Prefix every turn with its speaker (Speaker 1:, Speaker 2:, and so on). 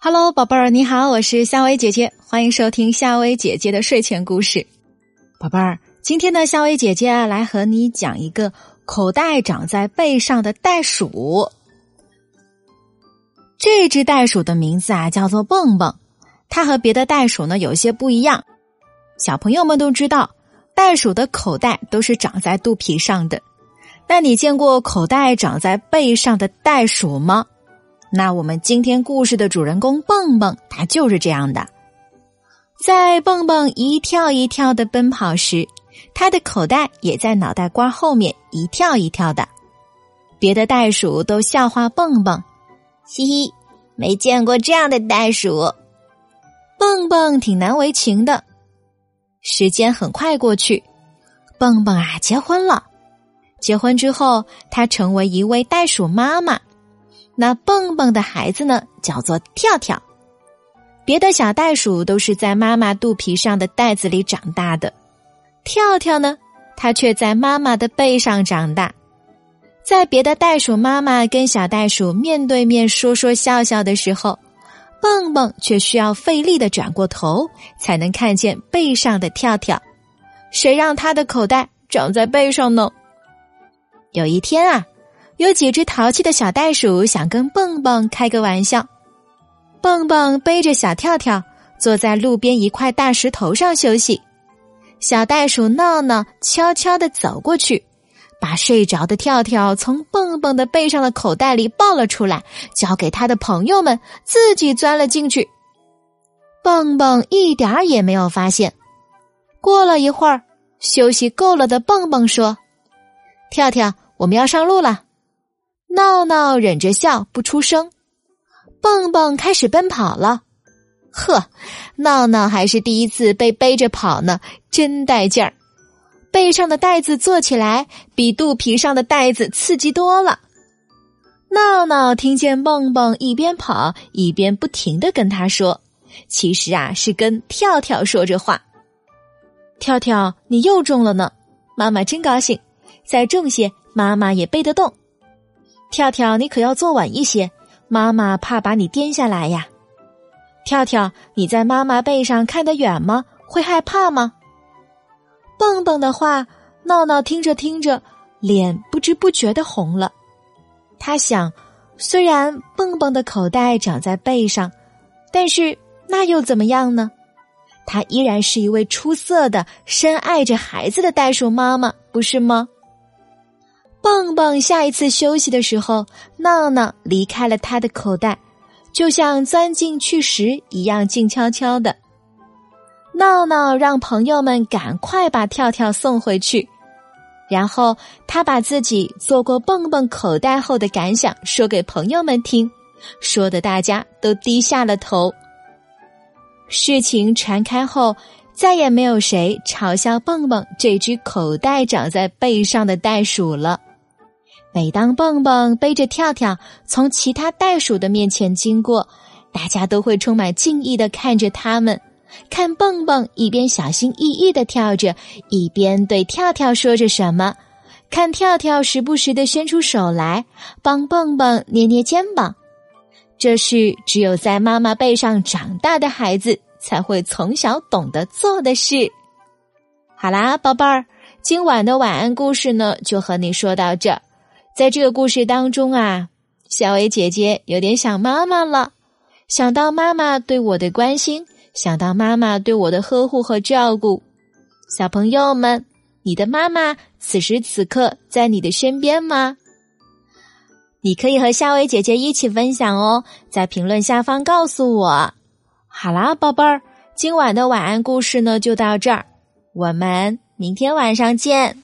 Speaker 1: Hello，宝贝儿，你好，我是夏薇姐姐，欢迎收听夏薇姐姐的睡前故事。宝贝儿，今天呢，夏薇姐姐，来和你讲一个口袋长在背上的袋鼠。这只袋鼠的名字啊，叫做蹦蹦。它和别的袋鼠呢有些不一样。小朋友们都知道，袋鼠的口袋都是长在肚皮上的。那你见过口袋长在背上的袋鼠吗？那我们今天故事的主人公蹦蹦，他就是这样的。在蹦蹦一跳一跳的奔跑时，他的口袋也在脑袋瓜后面一跳一跳的。别的袋鼠都笑话蹦蹦，
Speaker 2: 嘻嘻，没见过这样的袋鼠。
Speaker 1: 蹦蹦挺难为情的。时间很快过去，蹦蹦啊结婚了。结婚之后，他成为一位袋鼠妈妈。那蹦蹦的孩子呢，叫做跳跳。别的小袋鼠都是在妈妈肚皮上的袋子里长大的，跳跳呢，它却在妈妈的背上长大。在别的袋鼠妈妈跟小袋鼠面对面说说笑笑的时候，蹦蹦却需要费力的转过头，才能看见背上的跳跳。谁让他的口袋长在背上呢？有一天啊。有几只淘气的小袋鼠想跟蹦蹦开个玩笑，蹦蹦背着小跳跳坐在路边一块大石头上休息。小袋鼠闹闹悄悄的走过去，把睡着的跳跳从蹦蹦的背上的口袋里抱了出来，交给他的朋友们，自己钻了进去。蹦蹦一点儿也没有发现。过了一会儿，休息够了的蹦蹦说：“跳跳，我们要上路了。”闹闹忍着笑不出声，蹦蹦开始奔跑了。呵，闹闹还是第一次被背着跑呢，真带劲儿！背上的袋子做起来比肚皮上的袋子刺激多了。闹闹听见蹦蹦一边跑一边不停的跟他说：“其实啊，是跟跳跳说着话。”跳跳，你又重了呢，妈妈真高兴。再重些，妈妈也背得动。跳跳，你可要坐稳一些，妈妈怕把你颠下来呀。跳跳，你在妈妈背上看得远吗？会害怕吗？蹦蹦的话，闹闹听着听着，脸不知不觉的红了。他想，虽然蹦蹦的口袋长在背上，但是那又怎么样呢？她依然是一位出色的、深爱着孩子的袋鼠妈妈，不是吗？蹦蹦下一次休息的时候，闹闹离开了他的口袋，就像钻进去时一样静悄悄的。闹闹让朋友们赶快把跳跳送回去，然后他把自己做过蹦蹦口袋后的感想说给朋友们听，说的大家都低下了头。事情传开后，再也没有谁嘲笑蹦蹦这只口袋长在背上的袋鼠了。每当蹦蹦背着跳跳从其他袋鼠的面前经过，大家都会充满敬意的看着他们，看蹦蹦一边小心翼翼的跳着，一边对跳跳说着什么，看跳跳时不时的伸出手来帮蹦蹦捏捏肩膀。这是只有在妈妈背上长大的孩子才会从小懂得做的事。好啦，宝贝儿，今晚的晚安故事呢，就和你说到这。在这个故事当中啊，小薇姐姐有点想妈妈了，想到妈妈对我的关心，想到妈妈对我的呵护和照顾。小朋友们，你的妈妈此时此刻在你的身边吗？你可以和夏薇姐姐一起分享哦，在评论下方告诉我。好啦，宝贝儿，今晚的晚安故事呢就到这儿，我们明天晚上见。